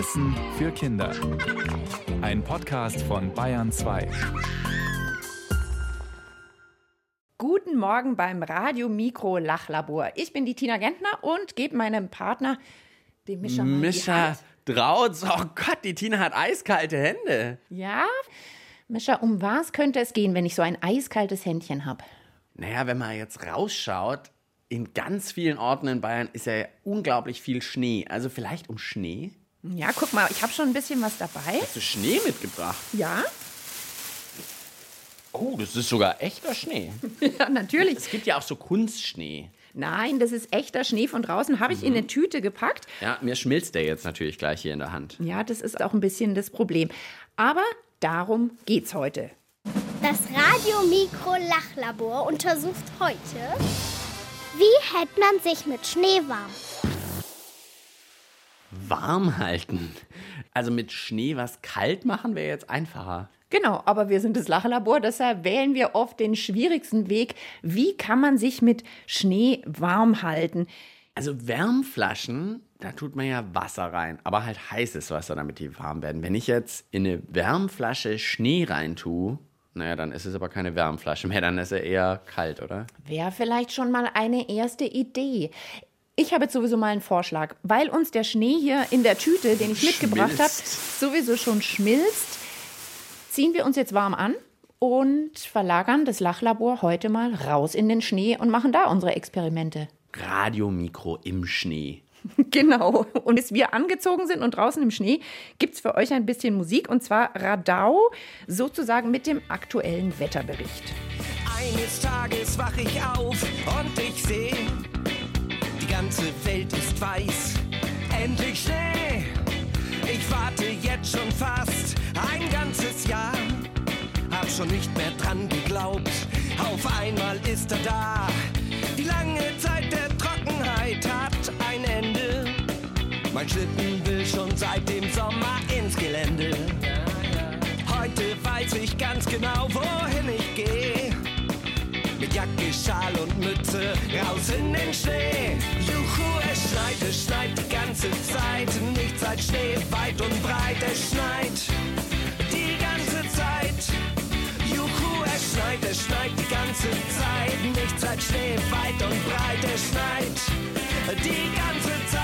Wissen für Kinder. Ein Podcast von Bayern 2. Guten Morgen beim Radio Mikro Lachlabor. Ich bin die Tina Gentner und gebe meinem Partner, dem Mischa, Mischa. Drautz, oh Gott, die Tina hat eiskalte Hände. Ja, Mischa, um was könnte es gehen, wenn ich so ein eiskaltes Händchen habe? Naja, wenn man jetzt rausschaut, in ganz vielen Orten in Bayern ist ja unglaublich viel Schnee. Also vielleicht um Schnee? Ja, guck mal, ich habe schon ein bisschen was dabei. Hast du Schnee mitgebracht? Ja, Oh, das ist sogar echter Schnee. ja natürlich. Es gibt ja auch so Kunstschnee. Nein, das ist echter Schnee von draußen. Habe ich in eine Tüte gepackt. Ja, mir schmilzt der jetzt natürlich gleich hier in der Hand. Ja, das ist auch ein bisschen das Problem. Aber darum geht's heute. Das Radio Mikro Lachlabor untersucht heute, wie hält man sich mit Schnee warm? Warm halten. Also mit Schnee was kalt machen wäre jetzt einfacher. Genau, aber wir sind das Lachlabor, deshalb wählen wir oft den schwierigsten Weg. Wie kann man sich mit Schnee warm halten? Also Wärmflaschen, da tut man ja Wasser rein, aber halt heißes Wasser, damit die warm werden. Wenn ich jetzt in eine Wärmflasche Schnee rein tue, naja, dann ist es aber keine Wärmflasche mehr, dann ist er eher kalt, oder? Wäre vielleicht schon mal eine erste Idee. Ich habe jetzt sowieso mal einen Vorschlag. Weil uns der Schnee hier in der Tüte, den ich mitgebracht habe, sowieso schon schmilzt, ziehen wir uns jetzt warm an und verlagern das Lachlabor heute mal raus in den Schnee und machen da unsere Experimente. Radiomikro im Schnee. Genau. Und bis wir angezogen sind und draußen im Schnee, gibt es für euch ein bisschen Musik und zwar Radau, sozusagen mit dem aktuellen Wetterbericht. Eines Tages wach ich auf und ich sehe, ganze Welt ist weiß. Endlich Schnee. Ich warte jetzt schon fast ein ganzes Jahr. Hab schon nicht mehr dran geglaubt. Auf einmal ist er da. Die lange Zeit der Trockenheit hat ein Ende. Mein Schlitten will schon seit dem Sommer ins Gelände. Heute weiß ich ganz genau, wohin ich gehe. Jacke, Schal und Mütze raus in den Schnee. Juhu, es schneit, es schneit die ganze Zeit. Nichts als Schnee, weit und breit, es schneit die ganze Zeit. Juhu, es schneit, es schneit die ganze Zeit. Nichts als Schnee, weit und breit, es schneit die ganze Zeit.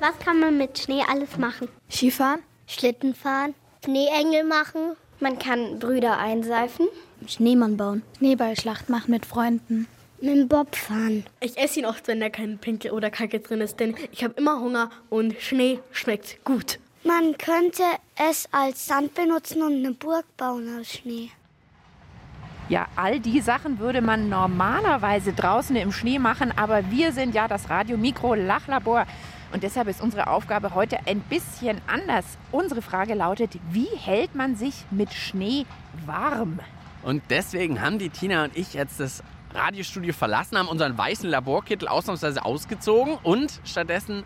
Was kann man mit Schnee alles machen? Skifahren, Schlitten fahren, Schneeengel machen. Man kann Brüder einseifen. Schneemann bauen, Schneeballschlacht machen mit Freunden. Mit dem Bob fahren. Ich esse ihn oft, wenn da kein Pinkel oder Kacke drin ist, denn ich habe immer Hunger und Schnee schmeckt gut. Man könnte es als Sand benutzen und eine Burg bauen aus Schnee. Ja, all die Sachen würde man normalerweise draußen im Schnee machen, aber wir sind ja das Radio Mikro Lachlabor und deshalb ist unsere Aufgabe heute ein bisschen anders. Unsere Frage lautet, wie hält man sich mit Schnee warm? Und deswegen haben die Tina und ich jetzt das Radiostudio verlassen, haben unseren weißen Laborkittel ausnahmsweise ausgezogen und stattdessen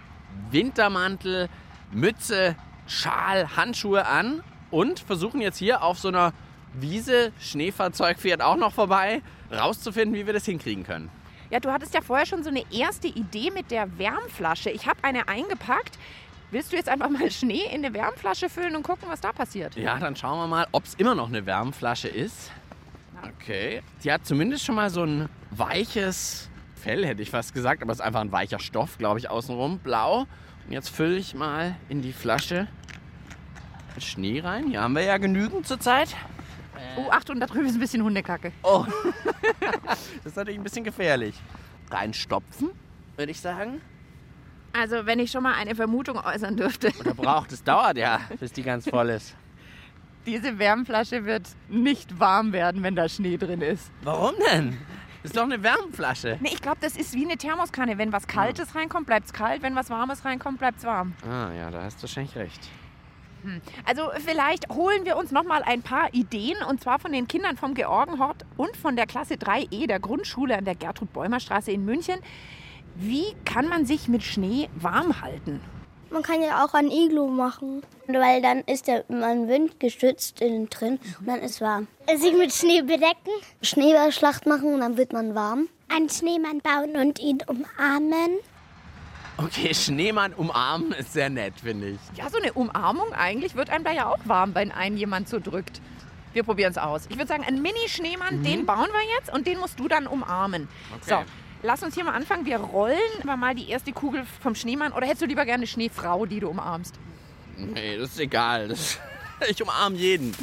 Wintermantel, Mütze, Schal, Handschuhe an und versuchen jetzt hier auf so einer Wiese, Schneefahrzeug fährt auch noch vorbei, rauszufinden, wie wir das hinkriegen können. Ja, du hattest ja vorher schon so eine erste Idee mit der Wärmflasche. Ich habe eine eingepackt. Willst du jetzt einfach mal Schnee in eine Wärmflasche füllen und gucken, was da passiert? Ja, dann schauen wir mal, ob es immer noch eine Wärmflasche ist. Okay. Die hat zumindest schon mal so ein weiches Fell, hätte ich fast gesagt, aber es ist einfach ein weicher Stoff, glaube ich, außenrum. Blau. Und jetzt fülle ich mal in die Flasche Schnee rein. Hier haben wir ja genügend zurzeit. Oh, Achtung, da drüben ist ein bisschen Hundekacke. Oh, das ist natürlich ein bisschen gefährlich. Reinstopfen, würde ich sagen. Also, wenn ich schon mal eine Vermutung äußern dürfte, Oder braucht es dauert ja, bis die ganz voll ist. diese Wärmflasche wird nicht warm werden, wenn da Schnee drin ist. Warum denn? Das ist doch eine Wärmflasche. Nee, ich glaube, das ist wie eine Thermoskanne. Wenn was Kaltes reinkommt, bleibt es kalt. Wenn was Warmes reinkommt, bleibt es warm. Ah ja, da hast du wahrscheinlich recht. Also vielleicht holen wir uns noch mal ein paar Ideen und zwar von den Kindern vom Georgenhort und von der Klasse 3e der Grundschule an der Gertrud-Bäumer-Straße in München. Wie kann man sich mit Schnee warm halten? Man kann ja auch ein Iglu machen, weil dann ist der man windgeschützt innen drin und dann ist warm. Sich mit Schnee bedecken, Schneeballschlacht machen und dann wird man warm. einen Schneemann bauen und ihn umarmen? Okay, Schneemann umarmen ist sehr nett, finde ich. Ja, so eine Umarmung eigentlich wird einem da ja auch warm, wenn einen jemand so drückt. Wir probieren es aus. Ich würde sagen, einen Mini-Schneemann, den bauen wir jetzt und den musst du dann umarmen. Okay. So, lass uns hier mal anfangen. Wir rollen aber mal die erste Kugel vom Schneemann. Oder hättest du lieber gerne eine Schneefrau, die du umarmst? Nee, das ist egal. Das, ich umarme jeden.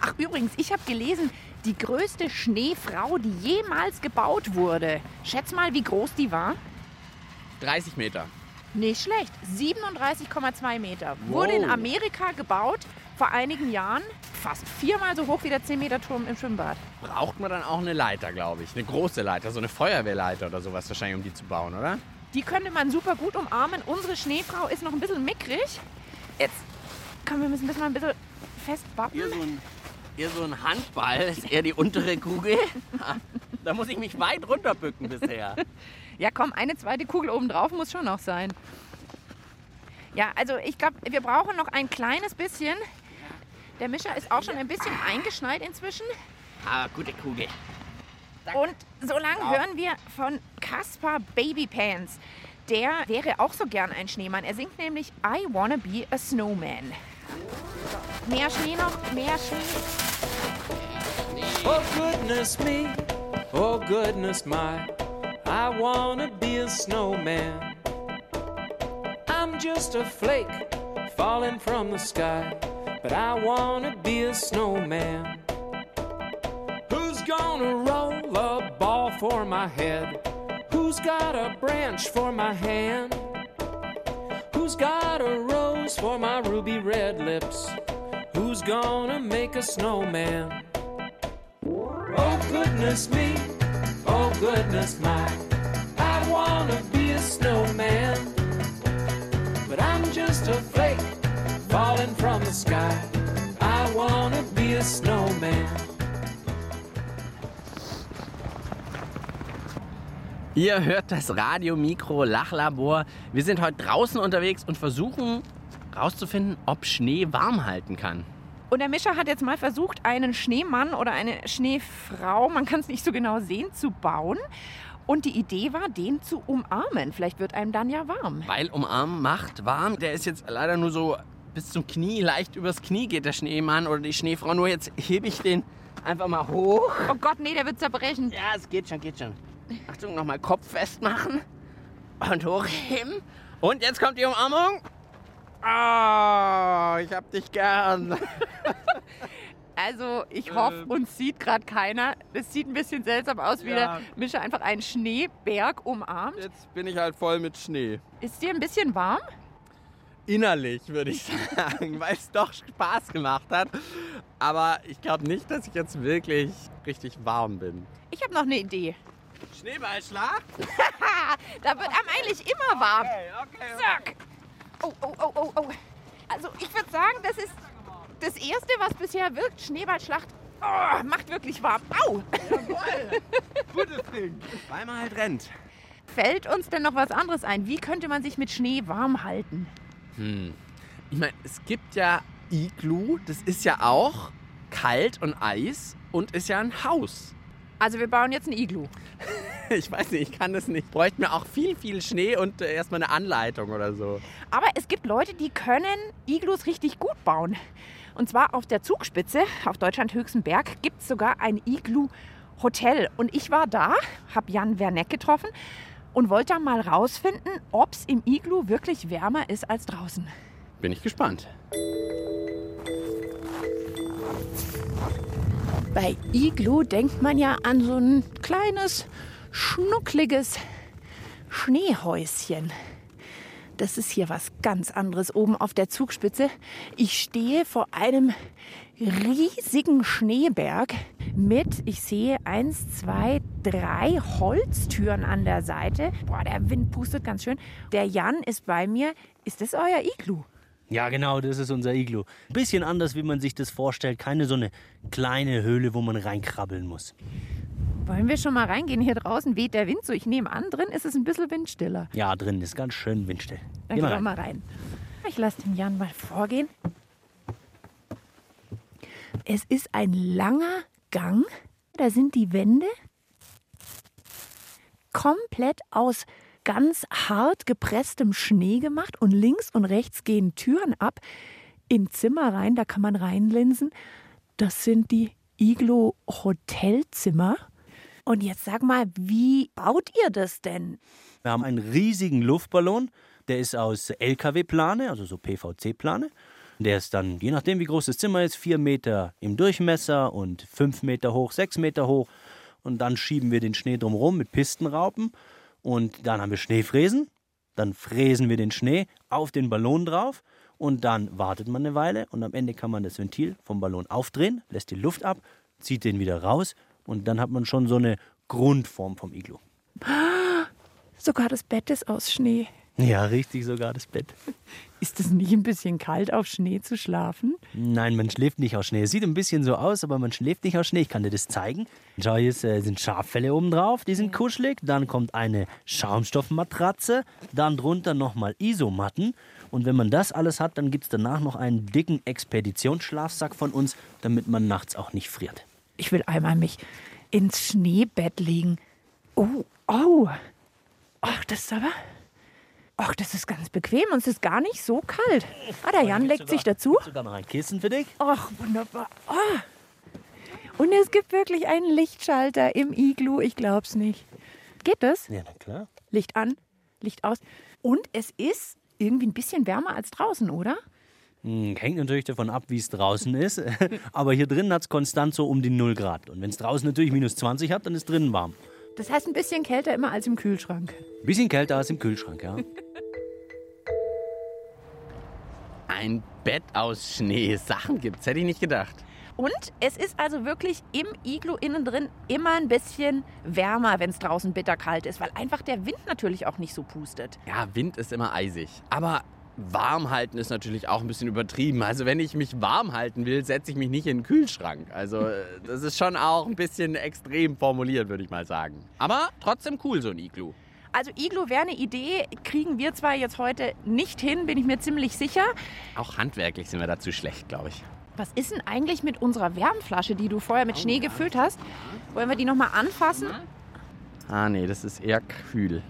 Ach, übrigens, ich habe gelesen, die größte Schneefrau, die jemals gebaut wurde. Schätz mal, wie groß die war? 30 Meter. Nicht schlecht. 37,2 Meter. Wurde in Wow. Amerika gebaut vor einigen Jahren. Fast viermal so hoch wie der 10 Meter Turm im Schwimmbad. Braucht man dann auch eine Leiter, glaube ich. Eine große Leiter, so eine Feuerwehrleiter oder sowas wahrscheinlich, um die zu bauen, oder? Die könnte man super gut umarmen. Unsere Schneefrau ist noch ein bisschen mickrig. Jetzt, komm, wir müssen das mal ein bisschen festbappen. Eher so ein, eher so ein Handball ist eher die untere Kugel. Da muss ich mich weit runterbücken bisher. Ja, komm, eine zweite Kugel oben drauf muss schon noch sein. Ja, also ich glaube, wir brauchen noch ein kleines bisschen. Der Mischer ist auch schon ein bisschen eingeschneit inzwischen. Ah, gute Kugel. Und so lange hören wir von Caspar Babypants. Der wäre auch so gern ein Schneemann. Er singt nämlich I Wanna Be a Snowman. Mehr Schnee noch, mehr Schnee. Oh goodness me, oh goodness my, I wanna be a snowman. I'm just a flake falling from the sky, but I wanna be a snowman. Who's gonna roll a ball for my head? Who's got a branch for my hand? Who's got a rose for my ruby red lips? Who's gonna make a snowman? Oh goodness me, oh goodness my, I wanna be a snowman. But I'm just a flake falling from the sky. I wanna be a snowman. Ihr hört das Radio Mikro Lachlabor. Wir sind heute draußen unterwegs und versuchen rauszufinden, ob Schnee warm halten kann. Und der Mischer hat jetzt mal versucht, einen Schneemann oder eine Schneefrau, man kann es nicht so genau sehen, zu bauen. Und die Idee war, den zu umarmen. Vielleicht wird einem dann ja warm. Weil umarmen macht warm. Der ist jetzt leider nur so bis zum Knie, leicht übers Knie geht der Schneemann oder die Schneefrau. Nur jetzt hebe ich den einfach mal hoch. Oh Gott, nee, der wird zerbrechen. Ja, es geht schon, geht schon. Achtung, nochmal Kopf festmachen und hochheben. Und jetzt kommt die Umarmung. Ah, ich hab dich gern. Also ich hoffe, uns sieht gerade keiner. Das sieht ein bisschen seltsam aus, wie Ja. der Mischer einfach einen Schneeberg umarmt. Jetzt bin ich halt voll mit Schnee. Ist dir ein bisschen warm? Innerlich würde ich sagen, weil es doch Spaß gemacht hat. Aber ich glaube nicht, dass ich jetzt wirklich richtig warm bin. Ich habe noch eine Idee. Schneeballschlag? Da wird einem eigentlich immer warm. okay. Zack. Oh, oh, oh, oh, oh. Also ich würde sagen, das ist das Erste, was bisher wirkt. Schneeballschlacht oh, macht wirklich warm. Au! Gutes Ding. Weil man halt rennt. Fällt uns denn noch was anderes ein? Wie könnte man sich mit Schnee warm halten? Ich meine, es gibt ja Iglu, das ist ja auch kalt und Eis und ist ja ein Haus. Also wir bauen jetzt ein Iglu. Ich weiß nicht, ich kann das nicht. Bräuchte mir auch viel, viel Schnee und äh, erstmal eine Anleitung oder so. Aber es gibt Leute, die können Iglus richtig gut bauen. Und zwar auf der Zugspitze, auf Deutschland höchsten Berg, gibt es sogar ein Iglu-Hotel. Und ich war da, habe Jan Werneck getroffen und wollte dann mal rausfinden, ob es im Iglu wirklich wärmer ist als draußen. Bin ich gespannt. Bei Iglu denkt man ja an so ein kleines, schnuckliges Schneehäuschen. Das ist hier was ganz anderes oben auf der Zugspitze. Ich stehe vor einem riesigen Schneeberg mit, ich sehe eins, zwei, drei Holztüren an der Seite. Boah, der Wind pustet ganz schön. Der Jan ist bei mir. Ist das euer Iglu? Ja, genau, das ist unser Iglu. Bisschen anders, wie man sich das vorstellt. Keine so eine kleine Höhle, wo man reinkrabbeln muss. Wollen wir schon mal reingehen? Hier draußen weht der Wind so. Ich nehme an, drin ist es ein bisschen windstiller. Ja, drin ist ganz schön windstill. Dann Geh gehen mal wir rein. mal rein. Ich lasse den Jan mal vorgehen. Es ist ein langer Gang. Da sind die Wände. komplett aus ganz hart gepresstem Schnee gemacht und links und rechts gehen Türen ab in Zimmer rein, da kann man reinlinsen. Das sind die Iglo Hotelzimmer. Und jetzt sag mal, wie baut ihr das denn? Wir haben einen riesigen Luftballon, der ist aus LKW-Plane, also so PVC-Plane. Der ist dann, je nachdem wie groß das Zimmer ist, vier Meter im Durchmesser und fünf Meter hoch, sechs Meter hoch. Und dann schieben wir den Schnee drumherum mit Pistenraupen. Und dann haben wir Schneefräsen. Dann fräsen wir den Schnee auf den Ballon drauf. Und dann wartet man eine Weile. Und am Ende kann man das Ventil vom Ballon aufdrehen, lässt die Luft ab, zieht den wieder raus. Und dann hat man schon so eine Grundform vom Iglu. Sogar das Bett ist aus Schnee. Ja, richtig, sogar das Bett. Ist es nicht ein bisschen kalt, auf Schnee zu schlafen? Nein, man schläft nicht aus Schnee. Es sieht ein bisschen so aus, aber man schläft nicht aus Schnee. Ich kann dir das zeigen. Schau, hier äh, sind Schaffelle oben drauf, die sind kuschelig. Dann kommt eine Schaumstoffmatratze. Dann drunter nochmal Isomatten. Und wenn man das alles hat, dann gibt es danach noch einen dicken Expeditionsschlafsack von uns, damit man nachts auch nicht friert. Ich will einmal mich ins Schneebett legen. Oh, oh. Ach, das ist aber. Ach, das ist ganz bequem und es ist gar nicht so kalt. Ah, der Jan legt sich dazu. Sogar noch ein Kissen für dich. Ach, wunderbar. Ah. Und es gibt wirklich einen Lichtschalter im Iglu. Ich glaub's nicht. Geht das? Ja, na klar. Licht an, Licht aus. Und es ist irgendwie ein bisschen wärmer als draußen, oder? Hm, Hängt natürlich davon ab, wie es draußen ist. Aber hier drin hat es konstant so um die 0 Grad. Und wenn es draußen natürlich minus 20 hat, dann ist drinnen warm. Das heißt ein bisschen kälter immer als im Kühlschrank. Ein bisschen kälter als im Kühlschrank, ja. Ein Bett aus Schnee. Sachen gibt's, hätte ich nicht gedacht. Und es ist also wirklich im Iglu innen drin immer ein bisschen wärmer, wenn es draußen bitterkalt ist, weil einfach der Wind natürlich auch nicht so pustet. Ja, Wind ist immer eisig. Aber warm halten ist natürlich auch ein bisschen übertrieben. Also wenn ich mich warm halten will, setze ich mich nicht in den Kühlschrank. Also äh, das ist schon auch ein bisschen extrem formuliert, würde ich mal sagen. Aber trotzdem cool, so ein Iglu. Also Iglu wäre eine Idee, kriegen wir zwar jetzt heute nicht hin, bin ich mir ziemlich sicher. Auch handwerklich sind wir dazu schlecht, glaube ich. Was ist denn eigentlich mit unserer Wärmflasche, die du vorher mit Schnee gefüllt hast? Wollen wir die nochmal anfassen? Ah nee, das ist eher kühl.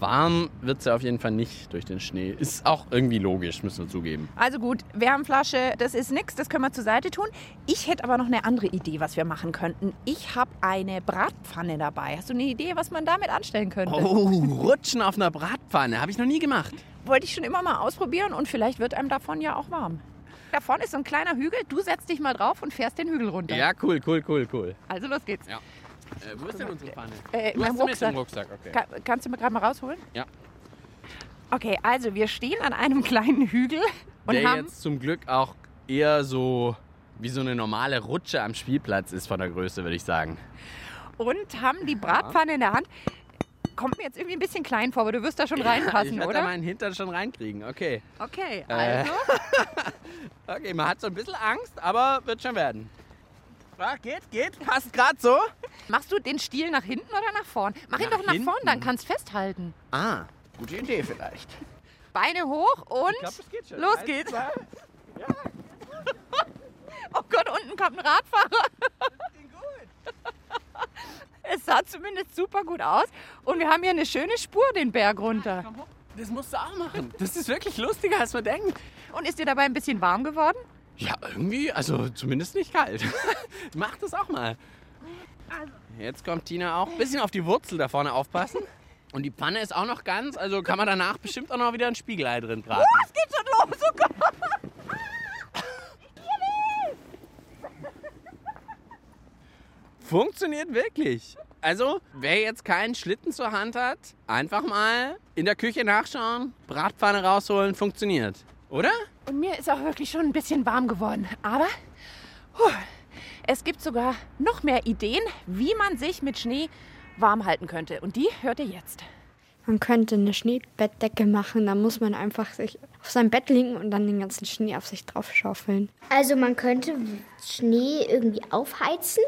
Warm wird sie auf jeden Fall nicht durch den Schnee. Ist auch irgendwie logisch, müssen wir zugeben. Also gut, Wärmflasche, das ist nichts, das können wir zur Seite tun. Ich hätte aber noch eine andere Idee, was wir machen könnten. Ich habe eine Bratpfanne dabei. Hast du eine Idee, was man damit anstellen könnte? Oh, rutschen auf einer Bratpfanne. Habe ich noch nie gemacht. Wollte ich schon immer mal ausprobieren und vielleicht wird einem davon ja auch warm. Da vorne ist so ein kleiner Hügel. Du setzt dich mal drauf und fährst den Hügel runter. Ja, cool, cool, cool, cool. Also los geht's. Ja. Äh, wo ist denn unsere Pfanne? Äh, in du hast sie mit im Rucksack, okay. Ka kannst du mir gerade mal rausholen? Ja. Okay, also wir stehen an einem kleinen Hügel und Der haben jetzt zum Glück auch eher so wie so eine normale Rutsche am Spielplatz ist von der Größe, würde ich sagen. und haben die Bratpfanne in der Hand. Kommt mir jetzt irgendwie ein bisschen klein vor, aber du wirst da schon reinpassen, ich werde da oder? meinen Hintern schon reinkriegen. Okay. Okay, Äh. also. Okay, man hat so ein bisschen Angst, aber wird schon werden. Ja, geht, geht. Passt gerade so. Machst du den Stiel nach hinten oder nach vorn? Mach ihn Nach doch nach vorn, hinten. dann kannst festhalten. Ah, gute Idee vielleicht. Beine hoch und glaub, geht los Eins, geht's. zwei. Oh Gott, unten kommt ein Radfahrer. Es sah zumindest super gut aus. Und wir haben hier eine schöne Spur den Berg runter. Das musst du auch machen. Das ist wirklich lustiger, als man denkt. Und ist dir dabei ein bisschen warm geworden? Ja, irgendwie, also zumindest nicht kalt. Mach das auch mal. Jetzt kommt Tina auch. Bisschen auf die Wurzel da vorne aufpassen. Und die Pfanne ist auch noch ganz, also kann man danach bestimmt auch noch wieder ein Spiegelei drin braten. Oh, es geht schon los. Oh Gott. Funktioniert wirklich. Also, wer jetzt keinen Schlitten zur Hand hat, einfach mal in der Küche nachschauen, Bratpfanne rausholen, funktioniert. Oder? Und mir ist auch wirklich schon ein bisschen warm geworden. Aber puh, es gibt sogar noch mehr Ideen, wie man sich mit Schnee warm halten könnte. Und die hört ihr jetzt. Man könnte eine Schneebettdecke machen, da muss man einfach sich auf sein Bett liegen und dann den ganzen Schnee auf sich drauf schaufeln. Also man könnte Schnee irgendwie aufheizen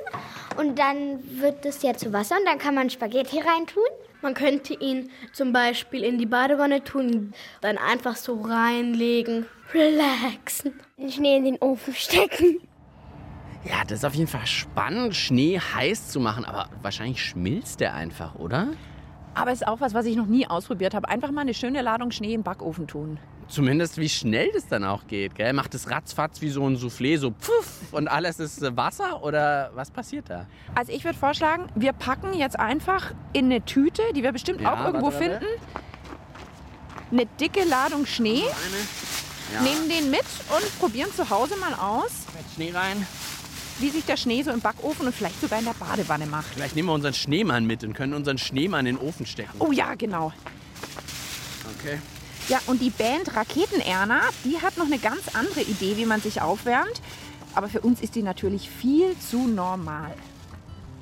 und dann wird das ja zu Wasser und dann kann man Spaghetti reintun. Man könnte ihn zum Beispiel in die Badewanne tun, dann einfach so reinlegen. Relaxen. Den Schnee in den Ofen stecken. Ja, das ist auf jeden Fall spannend, Schnee heiß zu machen, aber wahrscheinlich schmilzt der einfach, oder? Aber ist auch was, was ich noch nie ausprobiert habe. Einfach mal eine schöne Ladung Schnee den Backofen tun. Zumindest wie schnell das dann auch geht, gell? Macht es ratzfatz wie so ein Soufflé, so pfuff und alles ist äh, Wasser oder was passiert da? Also ich würde vorschlagen, wir packen jetzt einfach in eine Tüte, die wir bestimmt Ja, auch irgendwo warte, warte. finden, eine dicke Ladung Schnee, Ja. nehmen den mit und probieren zu Hause mal aus, Mit Schnee rein. wie sich der Schnee so im Backofen und vielleicht sogar in der Badewanne macht. Vielleicht nehmen wir unseren Schneemann mit und können unseren Schneemann in den Ofen stecken. Oh ja, genau. Okay. Ja, und die Band Raketenerna, die hat noch eine ganz andere Idee, wie man sich aufwärmt. Aber für uns ist die natürlich viel zu normal.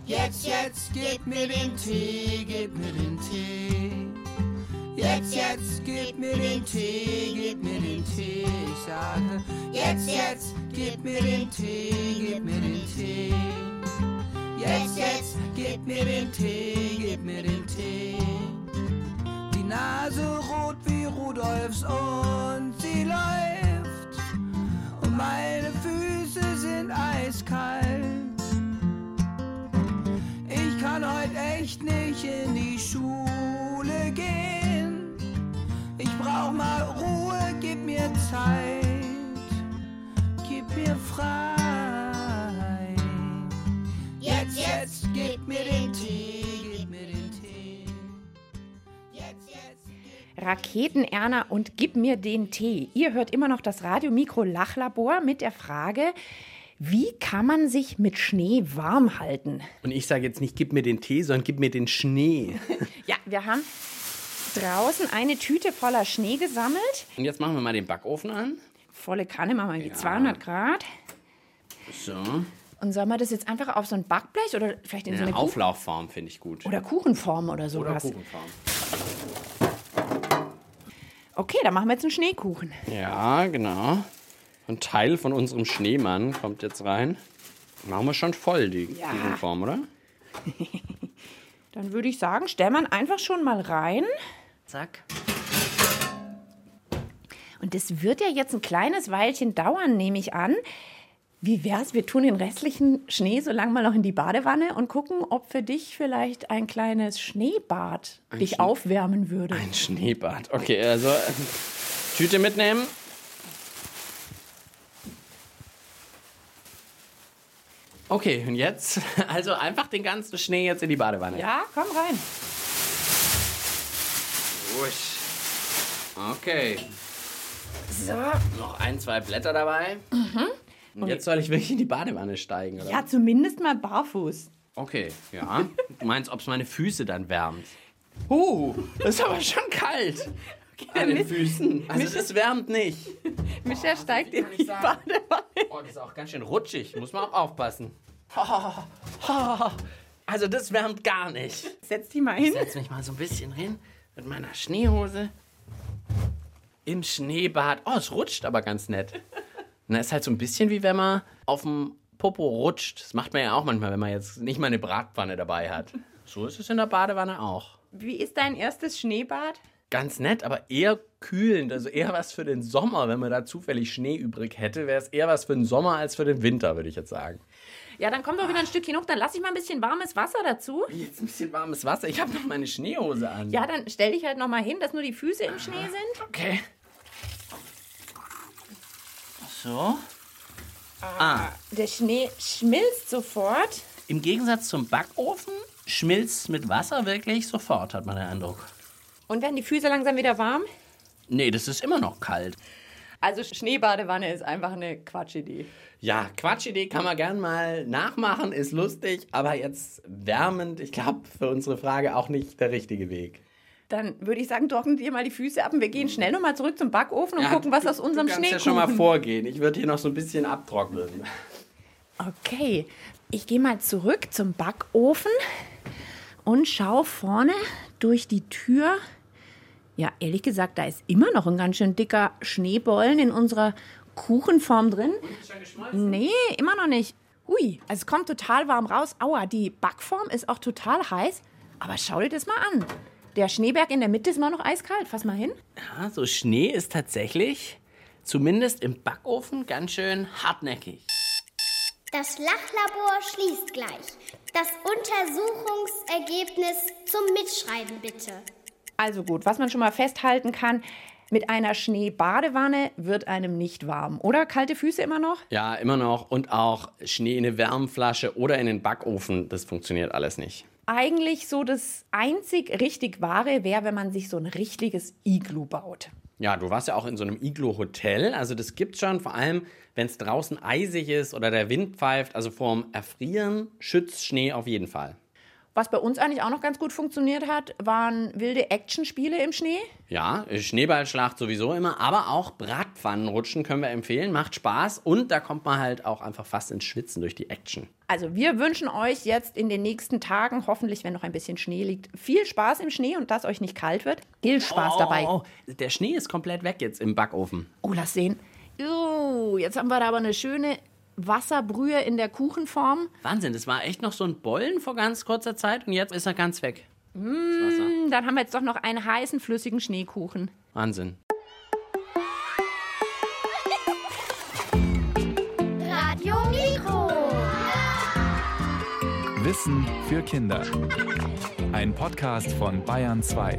Jetzt, jetzt, gib mir den Tee, gib mir den Tee. Jetzt, jetzt, gib mir den Tee, gib mir den Tee. Ich sage, jetzt, jetzt, gib mir den Tee, gib mir den Tee. Jetzt, jetzt, gib mir den Tee, gib mir den Tee. Nase rot wie Rudolfs und sie läuft. Und meine Füße sind eiskalt. Ich kann heute echt nicht in die Schule gehen. Ich brauch mal Ruhe, gib mir Zeit, gib mir frei. Jetzt, jetzt, gib mir den Raketenerna und gib mir den Tee. Ihr hört immer noch das Radiomikro Lachlabor mit der Frage, wie kann man sich mit Schnee warm halten? Und ich sage jetzt nicht, gib mir den Tee, sondern gib mir den Schnee. Ja, wir haben draußen eine Tüte voller Schnee gesammelt. Und jetzt machen wir mal den Backofen an. Volle Kanne, machen wir die 200 Grad. So. Und sollen wir das jetzt einfach auf so ein Backblech oder vielleicht in In so eine Auflaufform finde ich gut. oder Kuchenform oder Oder sowas? Kuchenform. Okay, dann machen wir jetzt einen Schneekuchen. Ja, genau. Ein Teil von unserem Schneemann kommt jetzt rein. Machen wir schon voll, die Ja. Kuchenform, oder? Dann würde ich sagen, stellen wir ihn einfach schon mal rein. Zack. Und das wird ja jetzt ein kleines Weilchen dauern, nehme ich an. Wie wär's? Wir tun den restlichen Schnee so lange mal noch in die Badewanne und gucken, ob für dich vielleicht ein kleines Schneebad Ein dich Schnee- aufwärmen würde. Ein Schneebad. Okay, also äh, Tüte mitnehmen. Okay, und jetzt also einfach den ganzen Schnee jetzt in die Badewanne. Ja, komm rein. Wusch. Okay. So. Noch ein, zwei Blätter dabei. Und jetzt soll ich wirklich in die Badewanne steigen, oder? Ja, zumindest mal barfuß. Okay, ja. Du meinst, ob es meine Füße dann wärmt? Uh, das ist aber schon kalt. An den Füßen. Also das wärmt nicht. Micha steigt in die sagen. Badewanne. Oh, das ist auch ganz schön rutschig. Muss man auch aufpassen. Also das wärmt gar nicht. Setz die mal hin. Ich setz mich mal so ein bisschen hin mit meiner Schneehose im Schneebad. Oh, es rutscht aber ganz nett. Na, ist halt so ein bisschen wie wenn man auf dem Popo rutscht. Das macht man ja auch manchmal, wenn man jetzt nicht mal eine Bratpfanne dabei hat. So ist es in der Badewanne auch. Wie ist dein erstes Schneebad? Ganz nett, aber eher kühlend. Also eher was für den Sommer. Wenn man da zufällig Schnee übrig hätte, wäre es eher was für den Sommer als für den Winter, würde ich jetzt sagen. Ja, dann kommt doch wieder ein Stückchen hoch. Dann lass ich mal ein bisschen warmes Wasser dazu. Jetzt ein bisschen warmes Wasser. Ich habe noch meine Schneehose an. Ja, dann stell dich halt noch mal hin, dass nur die Füße im Schnee sind. Okay. So. Ah, Der Schnee schmilzt sofort. im Gegensatz zum Backofen schmilzt mit Wasser wirklich sofort, hat man den Eindruck. Und werden die Füße langsam wieder warm? Nee, das ist immer noch kalt. Also Schneebadewanne ist einfach eine Quatschidee. Ja, Quatschidee kann man gern mal nachmachen, ist lustig, aber jetzt wärmend, ich glaube, für unsere Frage auch nicht der richtige Weg. Dann würde ich sagen, trocknen dir mal die Füße ab und wir gehen schnell noch mal zurück zum Backofen und gucken, was du- aus unserem du kannst Schnee ja schon mal vorgehen. Ich würde hier noch so ein bisschen abtrocknen. Okay, ich gehe mal zurück zum Backofen und schaue vorne durch die Tür. Ja, ehrlich gesagt, da ist immer noch ein ganz schön dicker Schneebollen in unserer Kuchenform drin. Nee, immer noch nicht. Ui, also es kommt total warm raus. Aua, die Backform ist auch total heiß. Aber schau dir das mal an. Der Schneeberg in der Mitte ist immer noch eiskalt. Fass mal hin. Ja, so Schnee ist tatsächlich, zumindest im Backofen, ganz schön hartnäckig. Das Lachlabor schließt gleich. Das Untersuchungsergebnis zum Mitschreiben bitte. Also gut, was man schon mal festhalten kann, mit einer Schneebadewanne wird einem nicht warm. Oder kalte Füße immer noch? Ja, immer noch. Und auch Schnee in eine Wärmflasche oder in den Backofen, das funktioniert alles nicht. Eigentlich so das einzig richtig wahre wäre, wenn man sich so ein richtiges Iglu baut. Ja, du warst ja auch in so einem Iglo-Hotel. Also das gibt's schon, vor allem wenn es draußen eisig ist oder der Wind pfeift. Also vorm Erfrieren schützt Schnee auf jeden Fall. Was bei uns eigentlich auch noch ganz gut funktioniert hat, waren wilde Actionspiele im Schnee. Ja, Schneeballschlacht sowieso immer, aber auch Bratpfannenrutschen können wir empfehlen. Macht Spaß und da kommt man halt auch einfach fast ins Schwitzen durch die Action. Also wir wünschen euch jetzt in den nächsten Tagen, hoffentlich, wenn noch ein bisschen Schnee liegt, viel Spaß im Schnee und dass euch nicht kalt wird. Viel Spaß oh, dabei. Oh, der Schnee ist komplett weg jetzt im Backofen. Oh, lass sehen. Uh, jetzt haben wir da aber eine schöne Wasserbrühe in der Kuchenform. Wahnsinn, das war echt noch so ein Bollen vor ganz kurzer Zeit und jetzt ist er ganz weg. Mmh, dann haben wir jetzt doch noch einen heißen, flüssigen Schneekuchen. Wahnsinn. Radio Mikro. Wissen für Kinder. Ein Podcast von Bayern 2.